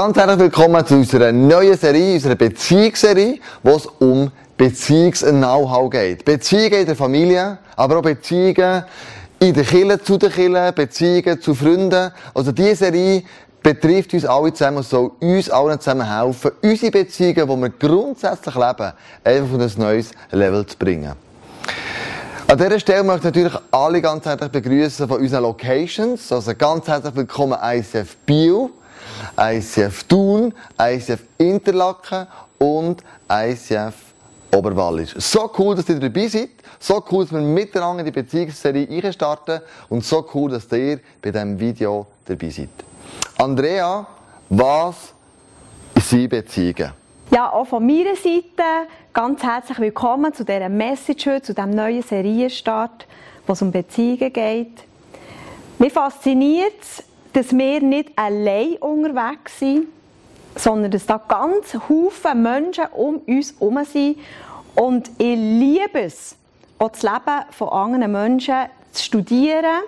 Ganz herzlich willkommen zu unserer neuen Serie, unserer Beziehungsserie, wo es um Beziehungs-Know-how geht. Beziehungen in der Familie, aber auch Beziehungen in der Kirche, zu den Kirchen, Beziehungen zu Freunden. Also diese Serie betrifft uns alle zusammen und soll uns allen zusammen helfen, unsere Beziehungen, die wir grundsätzlich leben, einfach auf ein neues Level zu bringen. An dieser Stelle möchte ich natürlich alle ganz herzlich begrüßen von unseren Locations. Also ganz herzlich willkommen ICF Bio. ICF Thun, ICF Interlaken und ICF Oberwallis. So cool, dass ihr dabei seid. So cool, dass wir miteinander die Beziehungsserie starten. Und so cool, dass ihr bei diesem Video dabei seid. Andrea, was sind Beziehungen? Ja, auch von meiner Seite ganz herzlich willkommen zu dieser Message heute, zu diesem neuen Serienstart, wo es um Beziehungen geht. Mich fasziniert es, dass wir nicht allein unterwegs sind, sondern dass da ganz viele Menschen um uns herum sind. Und ich liebe es, auch das Leben von anderen Menschen zu studieren,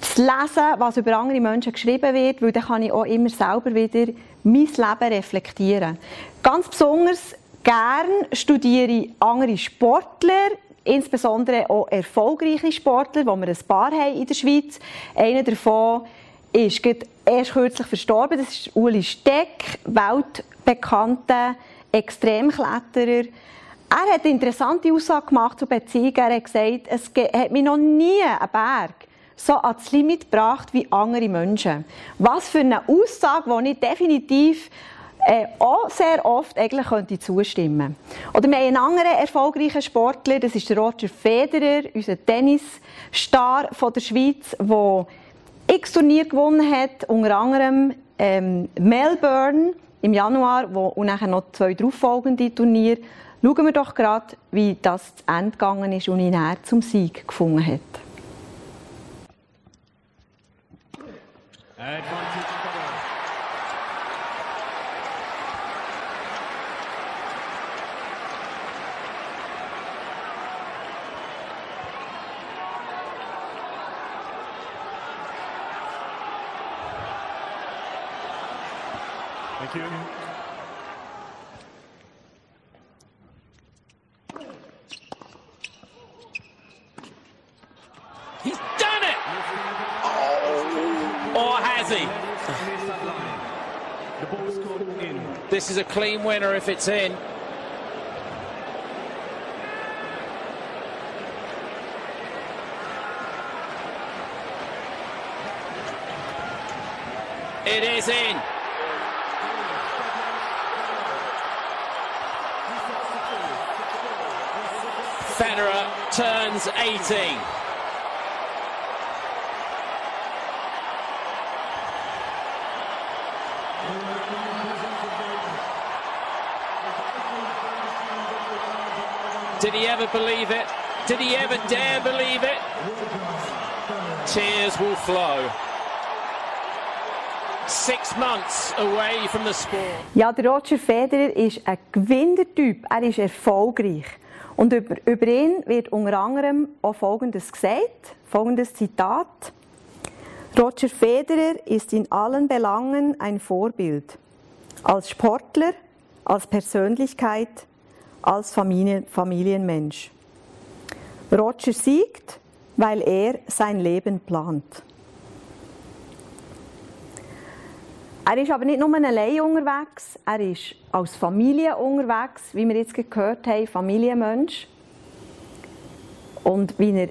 zu lesen, was über andere Menschen geschrieben wird, weil dann kann ich auch immer selber wieder mein Leben reflektieren. Ganz besonders gern studiere ich andere Sportler, insbesondere auch erfolgreiche Sportler, wo wir ein paar haben in der Schweiz. Einer davon ist erst kürzlich verstorben. Das ist Uli Steck, weltbekannter Extremkletterer. Er hat eine interessante Aussage gemacht zu Beziehungen. Er hat gesagt, es hat mich noch nie ein Berg so ans Limit gebracht wie andere Menschen. Was für eine Aussage, die ich definitiv äh, auch sehr oft eigentlich könnte zustimmen Oder wir haben einen anderen erfolgreichen Sportler, das ist Roger Federer, unser Tennisstar von der Schweiz, der x Turnier gewonnen hat, unter anderem ähm, Melbourne im Januar wo, und nachher noch zwei darauffolgende Turniere. Schauen wir doch gerade, wie das zu Ende gegangen ist und ihn näher zum Sieg gefunden hat. Thank you. He's done it! Oh. Or has he? This is a clean winner if it's in. It is in. Federer turns 18. Did he ever believe it? Did he ever dare believe it? Tears will flow. Six months away from the sport. Ja, der Roger Federer ist ein Gewinnertyp. Er ist erfolgreich. Und über, über ihn wird unter anderem auch Folgendes gesagt, folgendes Zitat. Roger Federer ist in allen Belangen ein Vorbild. Als Sportler, als Persönlichkeit, als Familien, Familienmensch. Roger siegt, weil er sein Leben plant. Er ist aber nicht nur allein unterwegs, er ist als Familie unterwegs, wie wir jetzt gehört haben, Familienmensch. Und wie er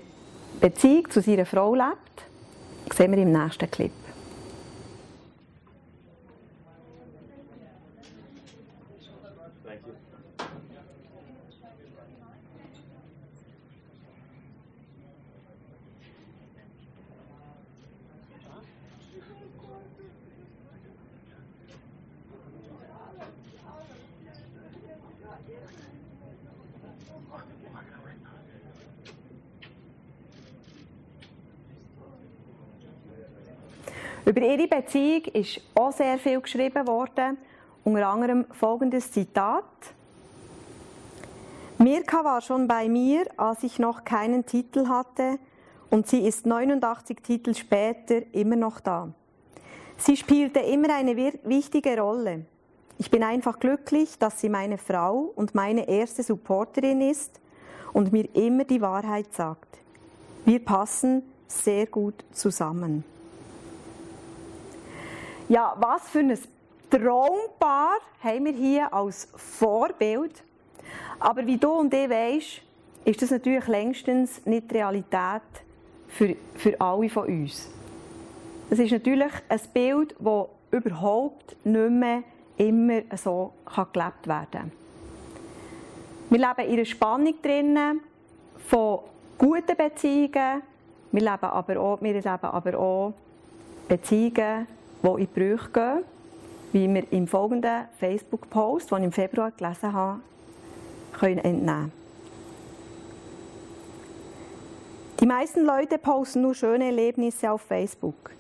Beziehung zu seiner Frau lebt, sehen wir im nächsten Clip. Über ihre Beziehung ist auch sehr viel geschrieben worden. Unter anderem folgendes Zitat. Mirka war schon bei mir, als ich noch keinen Titel hatte, und sie ist 89 Titel später immer noch da. Sie spielte immer eine wichtige Rolle. Ich bin einfach glücklich, dass sie meine Frau und meine erste Supporterin ist und mir immer die Wahrheit sagt. Wir passen sehr gut zusammen. Ja, was für ein Traumpaar haben wir hier als Vorbild. Aber wie du und ich weisst, ist das natürlich längstens nicht Realität für, für alle von uns. Es ist natürlich ein Bild, das überhaupt nicht mehr immer so gelebt werden kann. Wir leben in einer Spannung drinnen von guten Beziehungen, wir leben aber auch, wir leben aber auch Beziehungen, die in die Brüche gehen, wie wir im folgenden Facebook-Post, den ich im Februar gelesen habe, können entnehmen Die meisten Leute posten nur schöne Erlebnisse auf Facebook.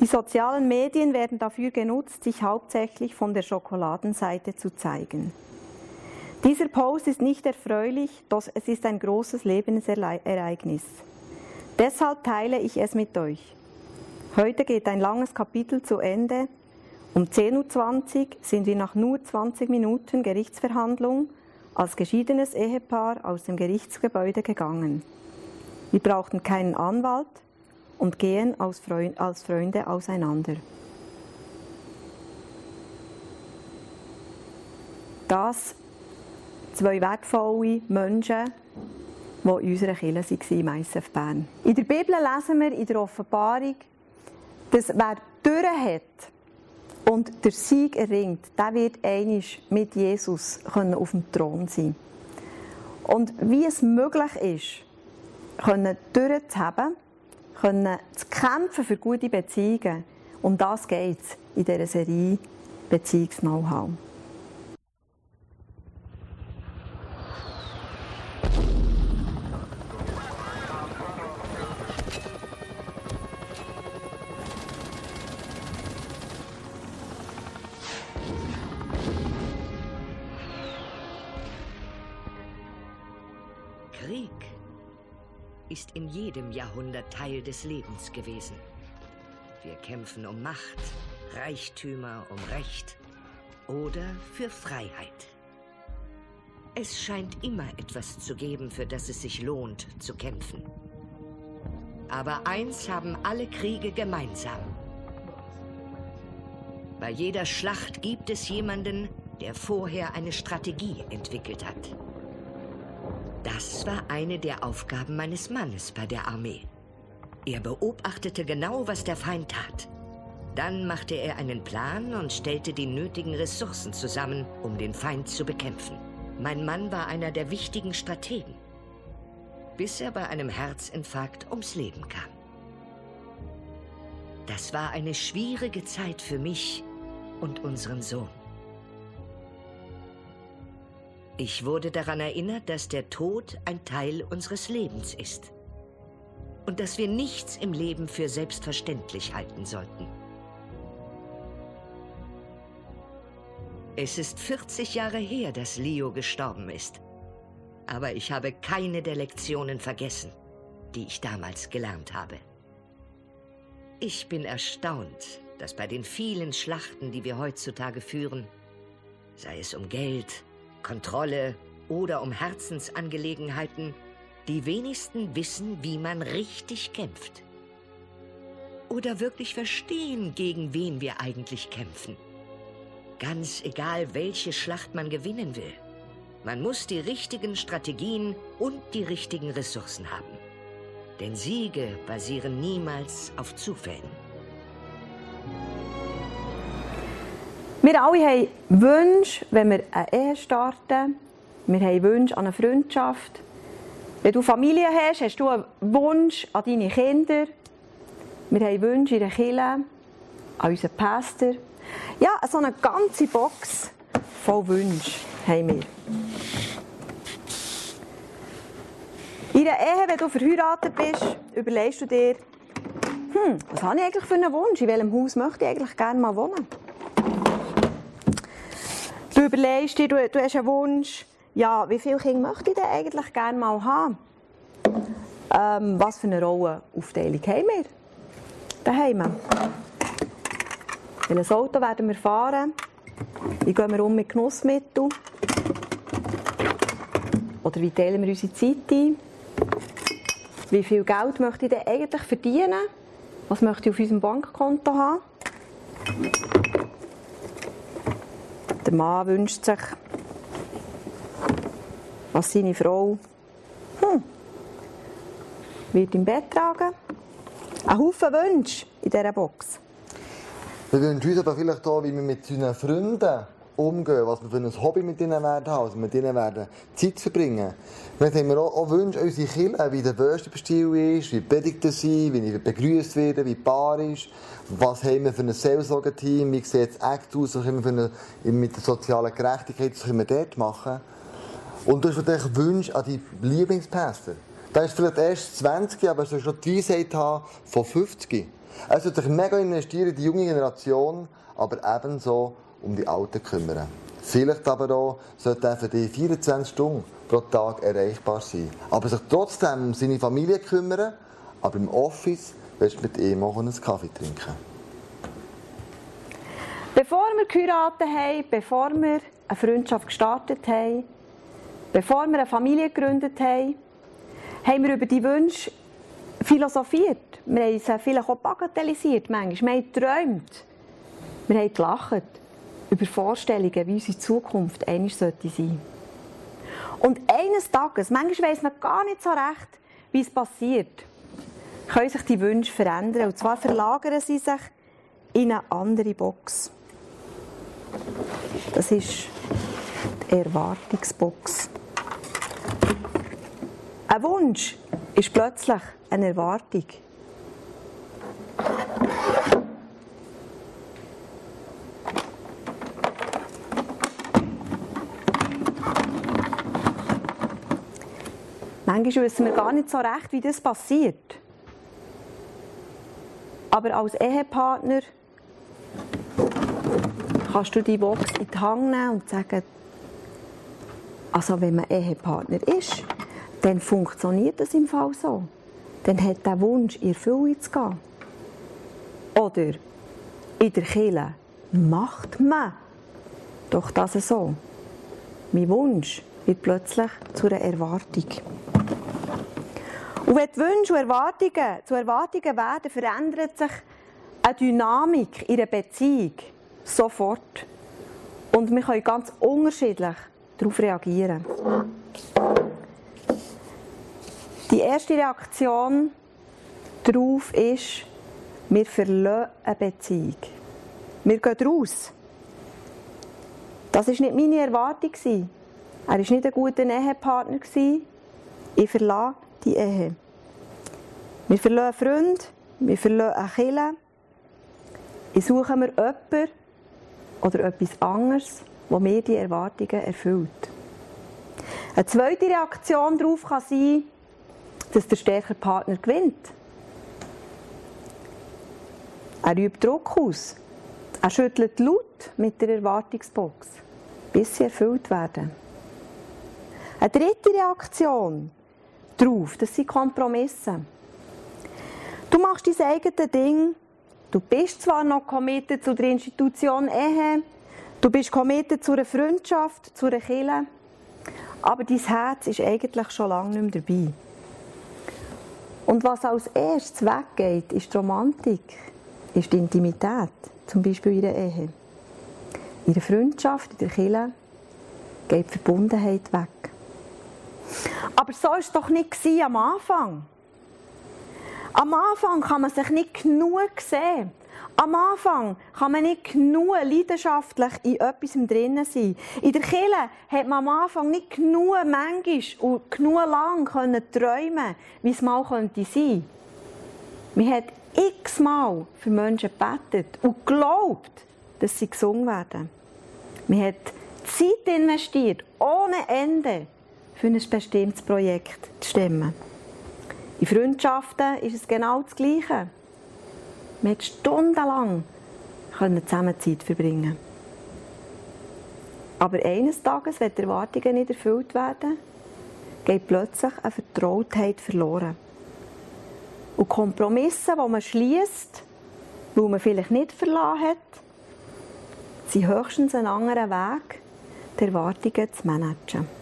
Die sozialen Medien werden dafür genutzt, sich hauptsächlich von der Schokoladenseite zu zeigen. Dieser Post ist nicht erfreulich, doch es ist ein großes Lebensereignis. Deshalb teile ich es mit euch. Heute geht ein langes Kapitel zu Ende. Um 10.20 Uhr sind wir nach nur 20 Minuten Gerichtsverhandlung als geschiedenes Ehepaar aus dem Gerichtsgebäude gegangen. Wir brauchten keinen Anwalt, und gehen als Freunde auseinander. Das zwei wertvolle Menschen, die in unserer Kirche waren ISF Bern. In der Bibel lesen wir in der Offenbarung, dass wer durch hat und der Sieg erringt, der wird einig mit Jesus auf dem Thron sein. Und wie es möglich ist, können durchzuhaben, können zu kämpfen für gute Beziehungen. Um das geht es in dieser Serie Beziehungs-Know-how. Jedem Jahrhundert Teil des Lebens gewesen. Wir kämpfen um Macht, Reichtümer, um Recht oder für Freiheit. Es scheint immer etwas zu geben, für das es sich lohnt zu kämpfen. Aber eins haben alle Kriege gemeinsam. Bei jeder Schlacht gibt es jemanden, der vorher eine Strategie entwickelt hat. Das war eine der Aufgaben meines Mannes bei der Armee. Er beobachtete genau, was der Feind tat. Dann machte er einen Plan und stellte die nötigen Ressourcen zusammen, um den Feind zu bekämpfen. Mein Mann war einer der wichtigen Strategen, bis er bei einem Herzinfarkt ums Leben kam. Das war eine schwierige Zeit für mich und unseren Sohn. Ich wurde daran erinnert, dass der Tod ein Teil unseres Lebens ist. Und dass wir nichts im Leben für selbstverständlich halten sollten. Es ist 40 Jahre her, dass Leo gestorben ist. Aber ich habe keine der Lektionen vergessen, die ich damals gelernt habe. Ich bin erstaunt, dass bei den vielen Schlachten, die wir heutzutage führen, sei es um Geld, Kontrolle oder um Herzensangelegenheiten, die wenigsten wissen, wie man richtig kämpft. Oder wirklich verstehen, gegen wen wir eigentlich kämpfen. Ganz egal, welche Schlacht man gewinnen will. Man muss die richtigen Strategien und die richtigen Ressourcen haben. Denn Siege basieren niemals auf Zufällen. Wir alle haben Wünsche, wenn wir eine Ehe starten. Wir haben Wünsche an eine Freundschaft. Wenn du Familie hast, hast du einen Wunsch an deine Kinder. Wir haben Wünsche in der Kirche, an unseren Pastor. Ja, so eine ganze Box voll Wünschen haben wir. In der Ehe, wenn du verheiratet bist, überlegst du dir, hm, was habe ich eigentlich für einen Wunsch? In welchem Haus möchte ich eigentlich gerne mal wohnen? Du überlegst dir, du, du hast einen Wunsch, ja, wie viele Kinder möchte ich denn eigentlich gerne mal haben? Ähm, was für eine Rollenaufteilung haben wir daheim? Welches Auto werden wir fahren? Wie gehen wir um mit Genussmitteln? Oder wie teilen wir unsere Zeit ein? Wie viel Geld möchte ich denn eigentlich verdienen? Was möchte ich auf unserem Bankkonto haben? Der Mann wünscht sich, was seine Frau hm, wird im Bett tragen. Ein Haufen Wünsche in dieser Box. Wir wünschen uns aber vielleicht auch, wie wir mit unseren Freunden umgehen, was wir für ein Hobby mit ihnen werden haben, also mit ihnen werden Zeit verbringen. Dann haben wir auch, auch Wünsche unsere Kinder, wie der Worship-Stil ist, wie Predigten sind, wie ich begrüßt werde, wie die Paar ist, was haben wir für ein Seelsorgeteam, wie sieht das Act aus, was können wir eine, mit der sozialen Gerechtigkeit, was können wir dort machen. Und du hast natürlich Wünsche an die Lieblingspastor. Der ist vielleicht erst 20, aber soll schon die Weisheit haben von 50. Er sollte sich mega investieren in die junge Generation, aber ebenso um die Alten kümmern. Vielleicht aber auch sollte er für die 24 Stunden pro Tag erreichbar sein. Aber sich trotzdem um seine Familie kümmern, aber im Office willst du mit ihm auch einen Kaffee trinken. Bevor wir geheiratet haben, bevor wir eine Freundschaft gestartet haben, bevor wir eine Familie gegründet haben, haben wir über die Wünsche philosophiert. Wir haben sie vielleicht auch bagatellisiert manchmal. Wir haben geträumt. Wir haben gelacht über Vorstellungen, wie unsere Zukunft einmal sollte. Und eines Tages, manchmal weiss man gar nicht so recht, wie es passiert, können sich die Wünsche verändern. Und zwar verlagern sie sich in eine andere Box. Das ist die Erwartungsbox. Ein Wunsch ist plötzlich eine Erwartung. Manchmal wissen wir gar nicht so recht, wie das passiert. Aber als Ehepartner kannst du die Box in die Hand nehmen und sagen, also wenn man Ehepartner ist, dann funktioniert das im Fall so. Dann hat der Wunsch, in Erfüllung zu gehen. Oder in der Kirche macht man doch das so. Mein Wunsch wird plötzlich zu einer Erwartung. Und wenn die Wünsche und Erwartungen zu Erwartungen werden, verändert sich eine Dynamik in einer Beziehung sofort. Und wir können ganz unterschiedlich darauf reagieren. Die erste Reaktion darauf ist, wir verlassen eine Beziehung. Wir gehen raus. Das war nicht meine Erwartung. Er war nicht ein guter Ehepartner. Ich verlasse die Ehe. Wir verlassen Freunde, wir verlassen eine Kirche. Ich suche mir jemanden oder etwas anderes, das mir die Erwartungen erfüllt. Eine zweite Reaktion darauf kann sein, dass der stärkere Partner gewinnt. Er übt Druck aus. Er schüttelt laut mit der Erwartungsbox, bis sie erfüllt werden. Eine dritte Reaktion darauf, das sind Kompromisse. Du machst dein eigenes Ding. Du bist zwar noch committed zu der Institution Ehe, du bist committed zu einer Freundschaft, zu einer Kirche, aber dein Herz ist eigentlich schon lange nicht mehr dabei. Und was als erstes weggeht, ist die Romantik, ist die Intimität, zum Beispiel in der Ehe. In der Freundschaft, in der Kirche geht die Verbundenheit weg. Aber so war es doch nicht am Anfang. Am Anfang kann man sich nicht genug sehen. Am Anfang kann man nicht genug leidenschaftlich in etwas drinnen sein. In der Kirche hat man am Anfang nicht genug manchmal und genug lang können träumen, wie es mal könnte sein. Man hat x-mal für Menschen gebetet und geglaubt, dass sie gesungen werden. Man hat Zeit investiert, ohne Ende, für ein bestimmtes Projekt zu stemmen. In Freundschaften ist es genau das Gleiche. Man hat stundenlang zusammen Zeit verbringen Aber eines Tages, wenn die Erwartungen nicht erfüllt werden, geht plötzlich eine Vertrautheit verloren. Und Kompromisse, die man schließt, weil man vielleicht nicht verlassen hat, sind höchstens ein anderer Weg, die Erwartungen zu managen.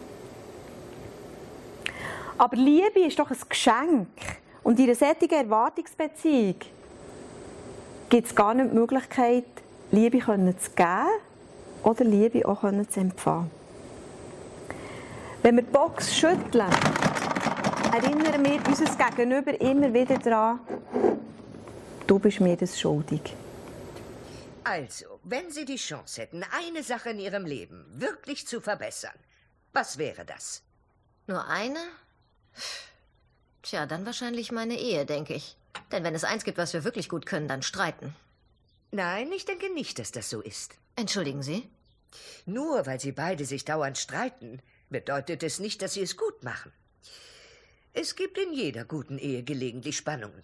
Aber Liebe ist doch ein Geschenk. Und in einer solchen Erwartungsbeziehung gibt es gar nicht die Möglichkeit, Liebe zu geben oder Liebe auch zu empfangen. Wenn wir die Box schütteln, erinnern wir unser Gegenüber immer wieder daran, du bist mir das schuldig. Also, wenn Sie die Chance hätten, eine Sache in Ihrem Leben wirklich zu verbessern, was wäre das? Nur eine? Tja, dann wahrscheinlich meine Ehe, denke ich. Denn wenn es eins gibt, was wir wirklich gut können, dann streiten. Nein, ich denke nicht, dass das so ist. Entschuldigen Sie? Nur weil Sie beide sich dauernd streiten, bedeutet es nicht, dass Sie es gut machen. Es gibt in jeder guten Ehe gelegentlich Spannungen.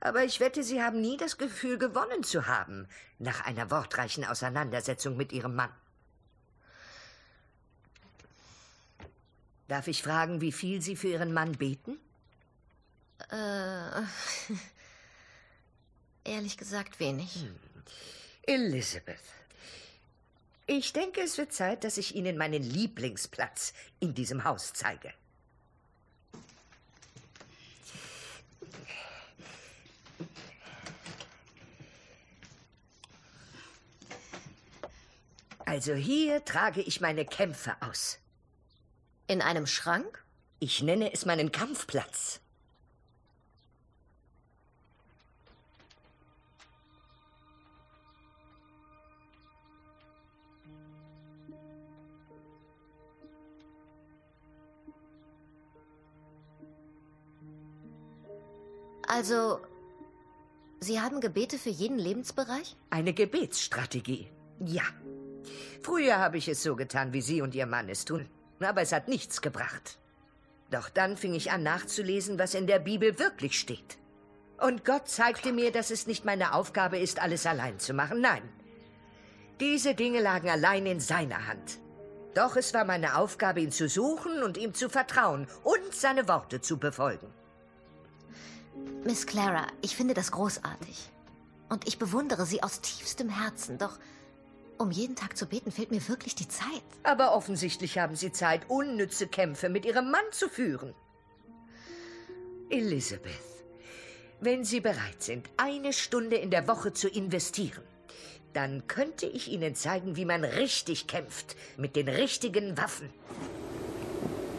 Aber ich wette, Sie haben nie das Gefühl, gewonnen zu haben, nach einer wortreichen Auseinandersetzung mit Ihrem Mann. Darf ich fragen, wie viel Sie für Ihren Mann beten? Äh. Ehrlich gesagt wenig. Hm. Elizabeth. Ich denke, es wird Zeit, dass ich Ihnen meinen Lieblingsplatz in diesem Haus zeige. Also hier trage ich meine Kämpfe aus. In einem Schrank? Ich nenne es meinen Kampfplatz. Also, Sie haben Gebete für jeden Lebensbereich? Eine Gebetsstrategie. Ja. Früher habe ich es so getan, wie Sie und Ihr Mann es tun. Aber es hat nichts gebracht. Doch dann fing ich an nachzulesen, was in der Bibel wirklich steht. Und Gott zeigte mir, dass es nicht meine Aufgabe ist, alles allein zu machen. Nein. Diese Dinge lagen allein in seiner Hand. Doch es war meine Aufgabe, ihn zu suchen und ihm zu vertrauen und seine Worte zu befolgen. Miss Clara, ich finde das großartig. Und ich bewundere Sie aus tiefstem Herzen, doch um jeden Tag zu beten fehlt mir wirklich die Zeit. Aber offensichtlich haben Sie Zeit, unnütze Kämpfe mit Ihrem Mann zu führen. Elizabeth, wenn Sie bereit sind, eine Stunde in der Woche zu investieren, dann könnte ich Ihnen zeigen, wie man richtig kämpft, mit den richtigen Waffen.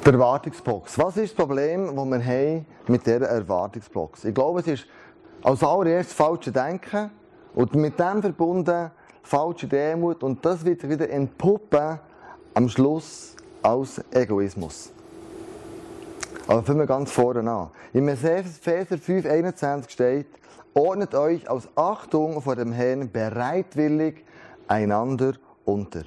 Die Erwartungsbox. Was ist das Problem, das wir haben mit dieser Erwartungsbox? Ich glaube, es ist als allererstes falsche Denken und mit dem verbunden falsche Demut und das wird wieder entpuppen am Schluss als Egoismus. Aber fangen wir ganz vorne an. In Epheser 5, 21 steht, ordnet euch aus Achtung vor dem Herrn bereitwillig einander unter.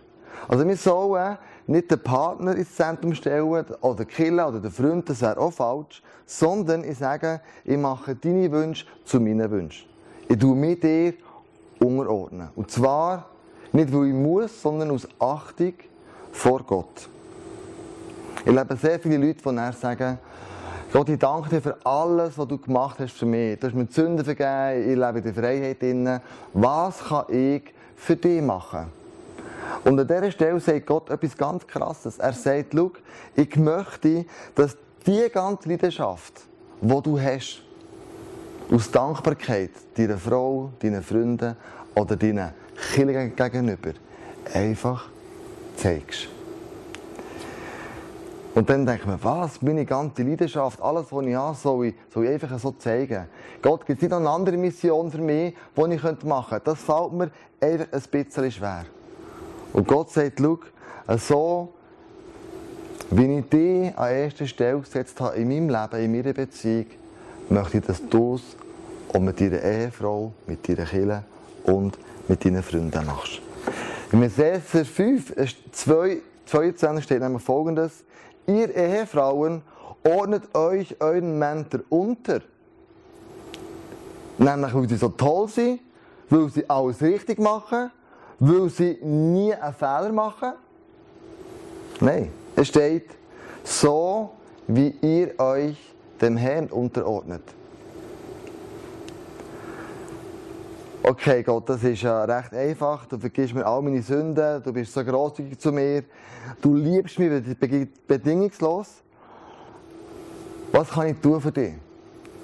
Also wir sollen nicht den Partner ins Zentrum stellen oder Killer oder den Freund, das wäre auch falsch, sondern ich sage, ich mache deine Wünsche zu meinen Wünschen. Ich tue mit dir unterordnen. Und zwar nicht, weil ich muss, sondern aus Achtung vor Gott. Ich lebe sehr viele Leute, die nachher sagen, Gott, ich danke dir für alles, was du gemacht hast für mich. Du hast mir die Sünden vergeben, ich lebe in der Freiheit drin. Was kann ich für dich machen? Und an dieser Stelle sagt Gott etwas ganz Krasses. Er sagt, schau, ich möchte, dass die ganze Leidenschaft, die du hast, aus Dankbarkeit deiner Frau, deinen Freunden oder deinen Kindern gegenüber einfach zeigst. Und dann denkt man, was, meine ganze Leidenschaft, alles, was ich habe, soll ich, soll ich einfach so zeigen. Gott, gibt es nicht noch eine andere Mission für mich, die ich machen könnte? Das fällt mir einfach ein bisschen schwer. Und Gott sagt, schau, so, wie ich dich an erster Stelle gesetzt habe in meinem Leben, in meiner Beziehung, möchte ich, dass du es auch mit deiner Ehefrau, mit deiner Kinder und mit deinen Freunden machst. In Epheser 5, 22 steht nämlich folgendes, ihr Ehefrauen ordnet euch euren Männern unter. Nämlich, weil sie so toll sind, weil sie alles richtig machen, weil sie nie einen Fehler machen. Nein, es steht, so wie ihr euch dem Herrn unterordnet. Okay Gott, das ist ja recht einfach, du vergisst mir all meine Sünden, du bist so großzügig zu mir, du liebst mich bedingungslos. Was kann ich tun für dich?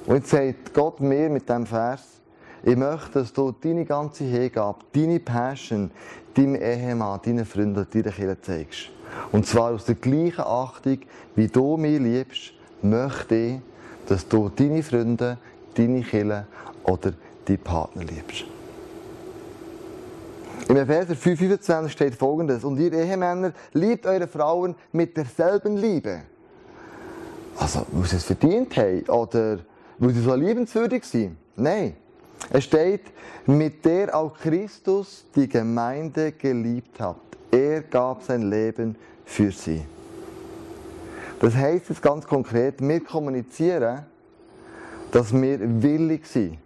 Und jetzt sagt Gott mir mit diesem Vers, ich möchte, dass du deine ganze Hingabe, deine Passion, deinem Ehemann, deinen Freunden, deiner Kirche zeigst. Und zwar aus der gleichen Achtung, wie du mich liebst, möchte ich, dass du deine Freunde, deine Kirche oder deinen Partner liebst. Im Epheser 5,25 steht folgendes: Und ihr Ehemänner, liebt eure Frauen mit derselben Liebe. Also, weil sie es verdient haben oder weil sie so liebenswürdig sind? Nein. Es steht, mit der auch Christus die Gemeinde geliebt hat. Er gab sein Leben für sie. Das heißt jetzt ganz konkret, wir kommunizieren, dass wir willig sind,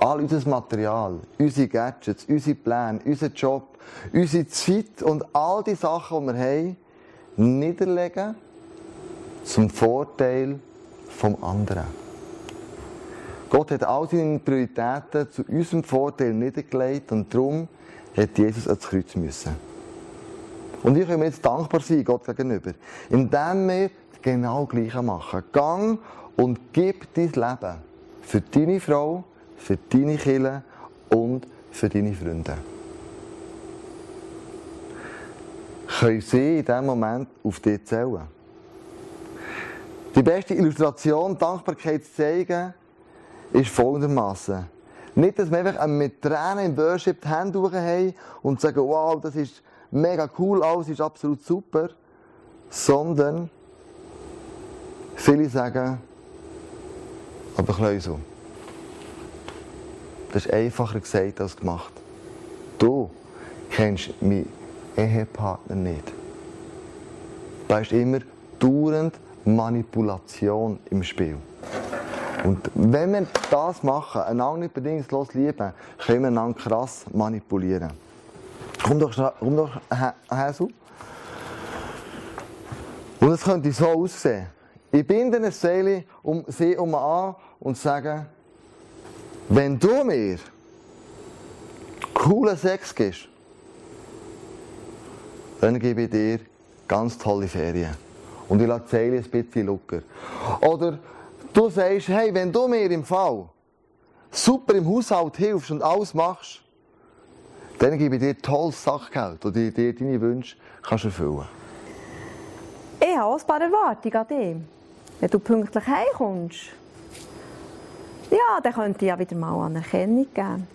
all unser Material, unsere Gadgets, unsere Pläne, unseren Job, unsere Zeit und all die Sachen, die wir haben, niederlegen zum Vorteil vom anderen. Gott hat all seine Prioritäten zu unserem Vorteil niedergelegt und darum hat Jesus ans Kreuz müssen. Und wir können jetzt dankbar sein Gott gegenüber, indem wir genau das Gleiche machen. Gang und gib dein Leben für deine Frau, für deine Kinder und für deine Freunde. Können sie in diesem Moment auf dich zählen? Die beste Illustration, Dankbarkeit zu zeigen, ist folgendermaßen. Nicht, dass wir einfach mit Tränen im Worship die Hände haben und sagen, wow, das ist mega cool, alles ist absolut super, sondern viele sagen, aber Kleusel, das ist einfacher gesagt als gemacht. Du kennst meinen Ehepartner nicht. Da ist immer dauernd Manipulation im Spiel. Und wenn wir das machen, einander nicht bedingungslos lieben, können wir einander krass manipulieren. Komm doch, komm doch so. Und es könnte so aussehen. Ich binde eine Seele um sie um an und sage, wenn du mir coolen Sex gibst, dann gebe ich dir ganz tolle Ferien. Und ich lasse die ein bisschen locker. Oder du sagst, hey, wenn du mir im Fall super im Haushalt hilfst und alles machst, dann gebe ich dir tolles Sachgeld, das dir deine Wünsche kannst erfüllen Ich habe ein paar Erwartungen an dich. Wenn du pünktlich heimkommst, ja, dann könnte ich ja wieder mal Anerkennung geben.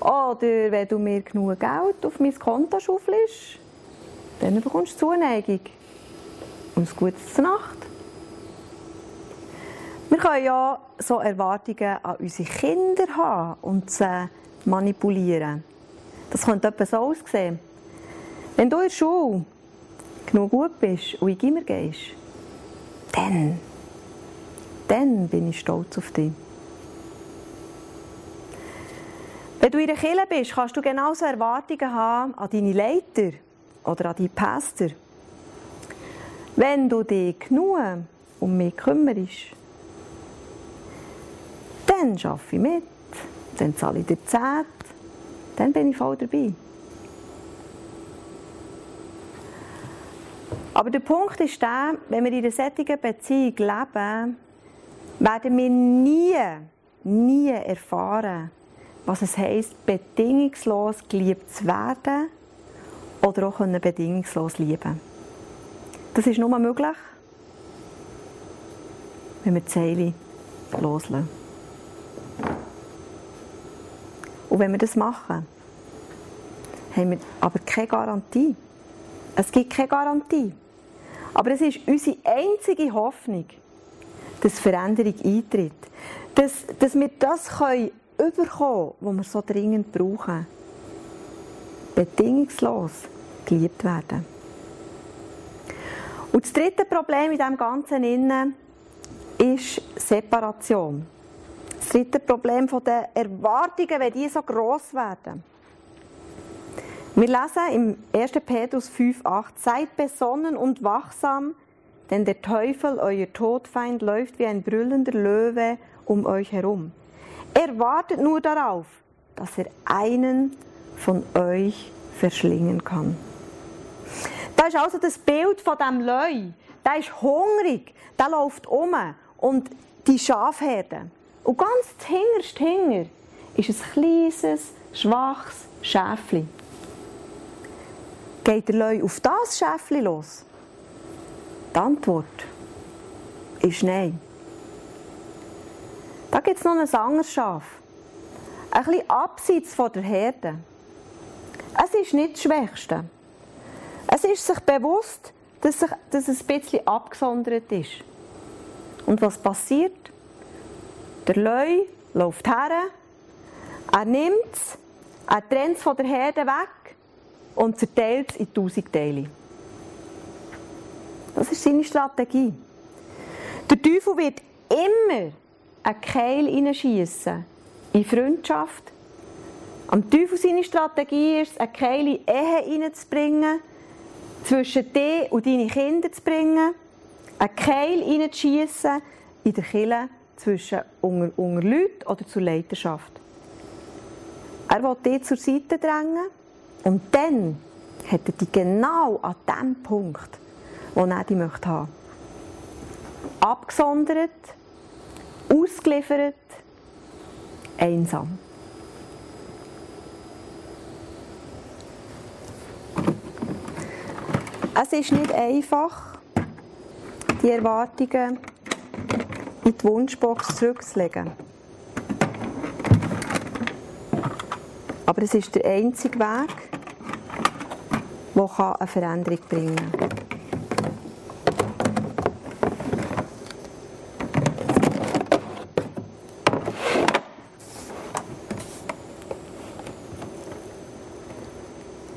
Oder wenn du mir genug Geld auf mein Konto schaufelst, dann bekommst du Zuneigung und ein gutes Nacht. Wir können ja so Erwartungen an unsere Kinder haben und sie manipulieren. Das könnte etwas so aussehen. Wenn du in der Schule genug gut bist und in Gimmer gehst, dann, dann bin ich stolz auf dich. Wenn du in der Kirche bist, kannst du genauso Erwartungen haben an deine Leiter oder an deine Pastor. Wenn du dich genug um mich kümmerst, dann arbeite ich mit dann zahle ich dir Zeit, dann bin ich voll dabei. Aber der Punkt ist der, wenn wir in einer solchen Beziehung leben, werden wir nie, nie erfahren, was es heisst, bedingungslos geliebt zu werden oder auch bedingungslos lieben Das ist nur möglich, wenn wir die Seele loslassen. Und wenn wir das machen, haben wir aber keine Garantie. Es gibt keine Garantie. Aber es ist unsere einzige Hoffnung, dass Veränderung eintritt. Dass, dass wir das können überkommen, was wir so dringend brauchen. Bedingungslos geliebt werden. Und das dritte Problem in diesem Ganzen ist Separation. Das dritte Problem der Erwartungen, wenn die so gross werden. Wir lesen im 1. Petrus 5,8 Seid besonnen und wachsam, denn der Teufel, euer Todfeind, läuft wie ein brüllender Löwe um euch herum. Er wartet nur darauf, dass er einen von euch verschlingen kann. Da ist also das Bild von dem Leu. Der ist hungrig, der läuft um und die Schafherde. Und ganz hinterst hinger ist ein kleines, schwaches Schäfli. Geht der Leu auf das Schäfli los? Die Antwort ist nein. Da gibt es noch ein anderes Schaf. Ein bisschen abseits von der Herde. Es ist nicht das Schwächste. Es ist sich bewusst, dass, sich, dass es ein bisschen abgesondert ist. Und was passiert? Der Leu läuft her, er nimmt es, er trennt es von der Herde weg und zerteilt es in tausend Teile. Das ist seine Strategie. Der Teufel wird immer einen Keil hineinschiessen in Freundschaft. Am Teufel seine Strategie ist, einen Keil in Ehe hineinzubringen, zwischen dir und deine Kinder zu bringen, einen Keil hineinzuschiessen in der Kirche zwischen unter, unter Leuten oder zur Leiterschaft. Er will dich zur Seite drängen und dann hat er dich genau an dem Punkt, er dich möchte haben. Abgesondert, ausgeliefert, einsam. Es ist nicht einfach, die Erwartungen in die Wunschbox zurückzulegen. Aber es ist der einzige Weg, der eine Veränderung bringen kann.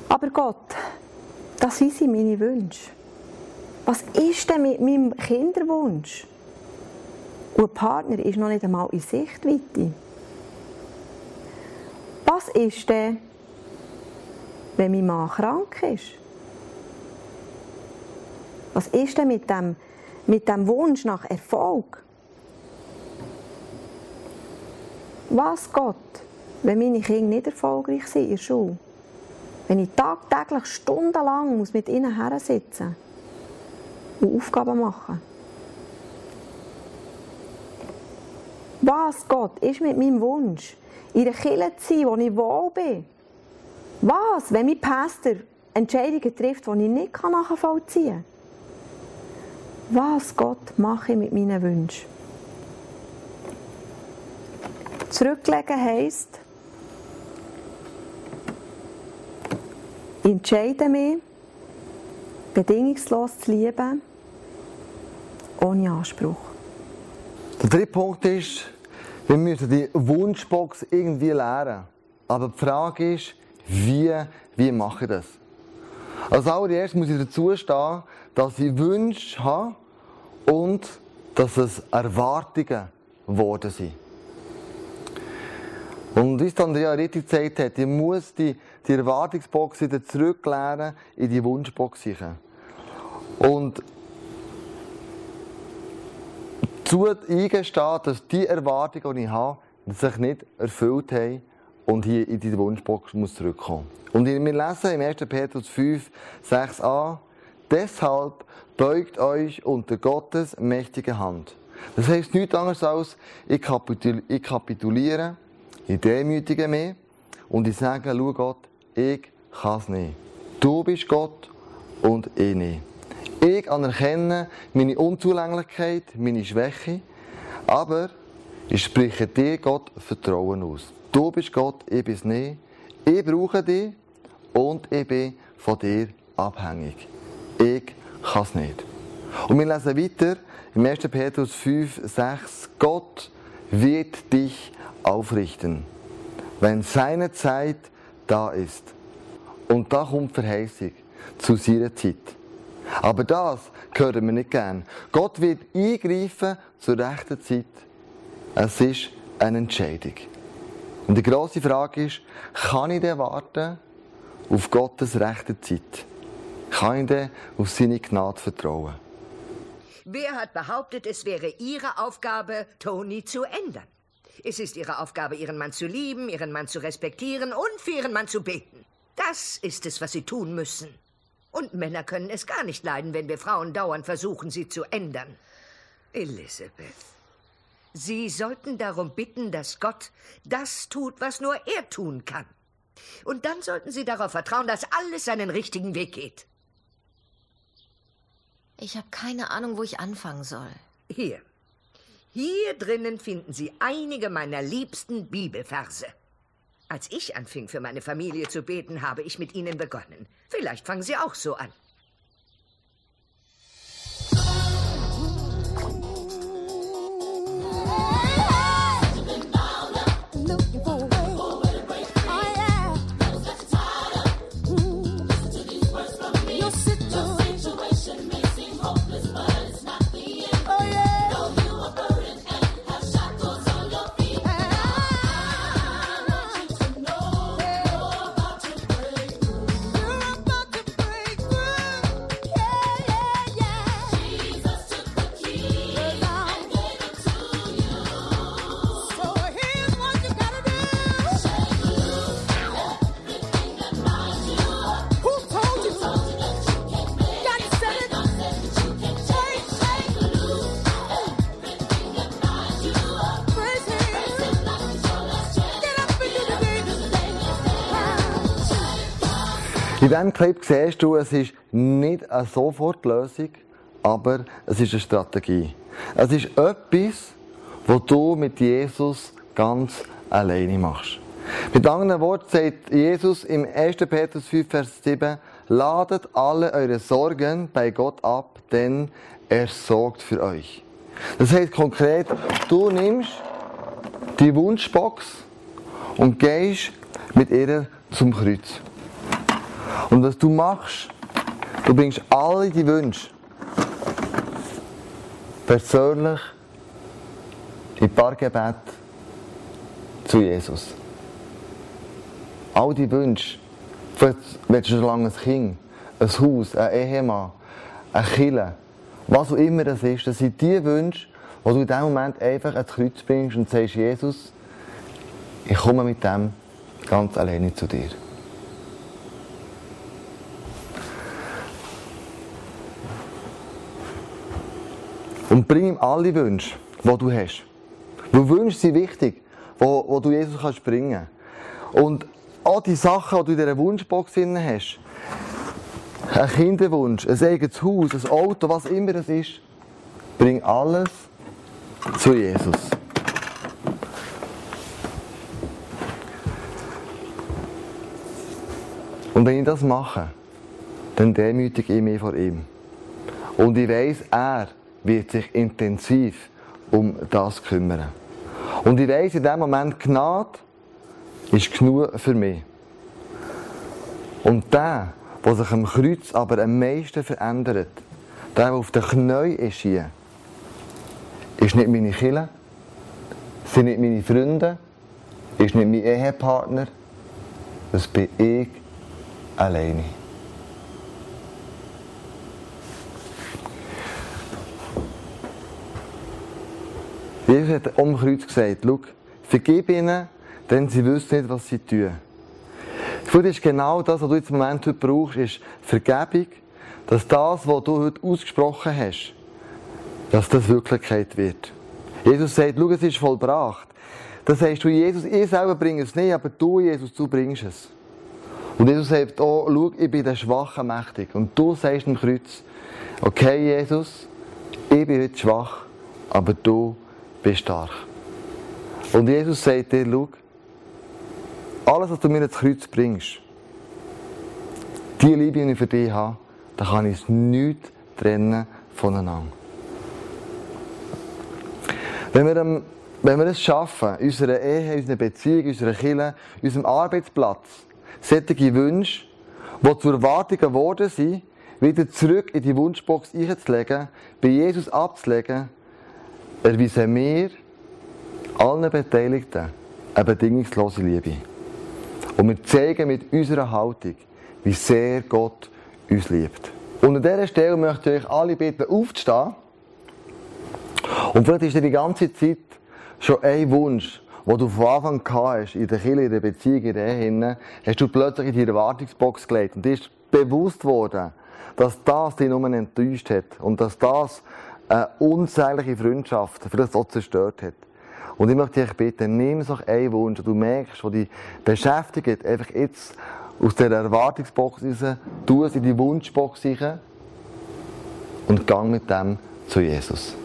Aber Gott, das sind meine Wünsche. Was ist denn mit meinem Kinderwunsch? Und ein Partner ist noch nicht einmal in Sichtweite. Was ist denn, wenn mein Mann krank ist? Was ist denn mit dem, mit dem Wunsch nach Erfolg? Was Gott, wenn meine Kinder nicht erfolgreich sind in der Schule? Wenn ich tagtäglich stundenlang muss mit ihnen hersitzen und Aufgaben machen Was, Gott, ist mit meinem Wunsch, in der Kirche zu sein, wo ich wohl bin? Was, wenn mein Pastor Entscheidungen trifft, die ich nicht nachvollziehen kann? Was, Gott, mache ich mit meinen Wünschen? Zurücklegen heisst, Ich entscheide mich, bedingungslos zu lieben, ohne Anspruch. Der dritte Punkt ist, wir müssen die Wunschbox irgendwie lernen. Aber die Frage ist, wie, wie mache ich das? Als allererstes muss ich dazu stehen, dass ich Wünsche habe und dass es Erwartungen geworden sind. Und wie es Andrea richtig gesagt hat, ich muss die, die Erwartungsbox wieder zurücklernen in die Wunschbox. Und zu eingestehen, dass die Erwartungen, die ich habe, sich nicht erfüllt haben und hier in die Wunschbox muss zurückkommen. Und wir lesen im 1. Petrus 5, 6a, deshalb beugt euch unter Gottes mächtige Hand. Das heißt nichts anderes als, ich kapituliere ich demütige mich und ich sage, schau Gott, ich kann es nicht. Du bist Gott und ich nicht. Ich anerkenne meine Unzulänglichkeit, meine Schwäche, aber ich spreche dir, Gott, Vertrauen aus. Du bist Gott, ich bin es nicht. Ich brauche dich und ich bin von dir abhängig. Ich kann es nicht. Und wir lesen weiter im 1. Petrus 5, 6. Gott wird dich aufrichten, wenn seine Zeit da ist. Und da kommt Verheißung zu seiner Zeit. Aber das hören wir nicht gern. Gott wird eingreifen zur rechten Zeit. Es ist eine Entscheidung. Und die grosse Frage ist, kann ich denn warten auf Gottes rechte Zeit? Kann ich denn auf seine Gnade vertrauen? Wer hat behauptet, es wäre Ihre Aufgabe, Toni zu ändern? Es ist ihre Aufgabe, ihren Mann zu lieben, ihren Mann zu respektieren und für ihren Mann zu beten. Das ist es, was sie tun müssen. Und Männer können es gar nicht leiden, wenn wir Frauen dauernd versuchen, sie zu ändern. Elizabeth, Sie sollten darum bitten, dass Gott das tut, was nur er tun kann. Und dann sollten Sie darauf vertrauen, dass alles seinen richtigen Weg geht. Ich habe keine Ahnung, wo ich anfangen soll. Hier. Hier drinnen finden Sie einige meiner liebsten Bibelverse. Als ich anfing, für meine Familie zu beten, habe ich mit Ihnen begonnen. Vielleicht fangen Sie auch so an. In diesem Clip siehst du, es ist nicht eine Sofortlösung, aber es ist eine Strategie. Es ist etwas, was du mit Jesus ganz alleine machst. Mit anderen Worten sagt Jesus im 1. Petrus 5, Vers 7, ladet alle eure Sorgen bei Gott ab, denn er sorgt für euch. Das heißt konkret, du nimmst die Wunschbox und gehst mit ihr zum Kreuz. Und was du machst, du bringst alle die Wünsche persönlich in paar Gebet zu Jesus. All die Wünsche, vielleicht willst du schon lange ein Kind, ein Haus, ein Ehemann, ein Kille, was auch immer das ist, das sind die Wünsche, wo du in dem Moment einfach ans Kreuz bringst und sagst, Jesus, ich komme mit dem ganz alleine zu dir. Und bring ihm alle Wünsche, die du hast. Weil Wünsche sind wichtig, wo, wo du Jesus kannst bringen Und all die Sachen, die du in dieser Wunschbox drin hast, ein Kinderwunsch, ein eigenes Haus, ein Auto, was immer es ist, bring alles zu Jesus. Und wenn ich das mache, dann demütige ich mich vor ihm. Und ich weiß, er wird sich intensiv um das kümmern. Und ich weiss in dem Moment, Gnade ist genug für mich. Und der, der sich am Kreuz aber am meisten verändert, der, der auf den Knien ist hier, ist nicht meine Kinder, sind nicht meine Freunde, ist nicht mein Ehepartner, das bin ich alleine. Jesus hat am Kreuz gesagt, schau, vergib ihnen, denn sie wissen nicht, was sie tun. Das ist genau das, was du jetzt im Moment heute brauchst, ist Vergebung, dass das, was du heute ausgesprochen hast, dass das Wirklichkeit wird. Jesus sagt, schau, es ist vollbracht. Das heißt du, Jesus, ich selber bringe es nicht, aber du, Jesus, du bringst es. Und Jesus sagt, oh, schau, ich bin der Schwache mächtig. Und du sagst im Kreuz, okay, Jesus, ich bin heute schwach, aber du bist stark. Und Jesus sagt dir, schau, alles, was du mir ins Kreuz bringst, die Liebe, die ich für dich habe, da kann ich es nicht trennen voneinander. Wenn wir, wenn wir es schaffen, in unserer Ehe, in unserer Beziehung, Kirche, in unserem Arbeitsplatz, solche Wünsche, die zu Erwartungen geworden sind, wieder zurück in die Wunschbox einzulegen, bei Jesus abzulegen, erweisen wir allen Beteiligten eine bedingungslose Liebe. Und wir zeigen mit unserer Haltung, wie sehr Gott uns liebt. Und an dieser Stelle möchte ich euch alle bitten, aufzustehen. Und vielleicht ist dir die ganze Zeit schon ein Wunsch, wo du von Anfang an hast, in der Kirche, in der Beziehung, in der Ehe, hast du plötzlich in die Erwartungsbox gelegt und dir ist bewusst worden, dass das dich nur enttäuscht hat und dass das eine unsägliche Freundschaft vielleicht so zerstört hat. Und ich möchte dich bitten, nimm so einen Wunsch, den du merkst, der dich beschäftigt, einfach jetzt aus der Erwartungsbox raus, tu es in die Wunschbox rein und gang mit dem zu Jesus.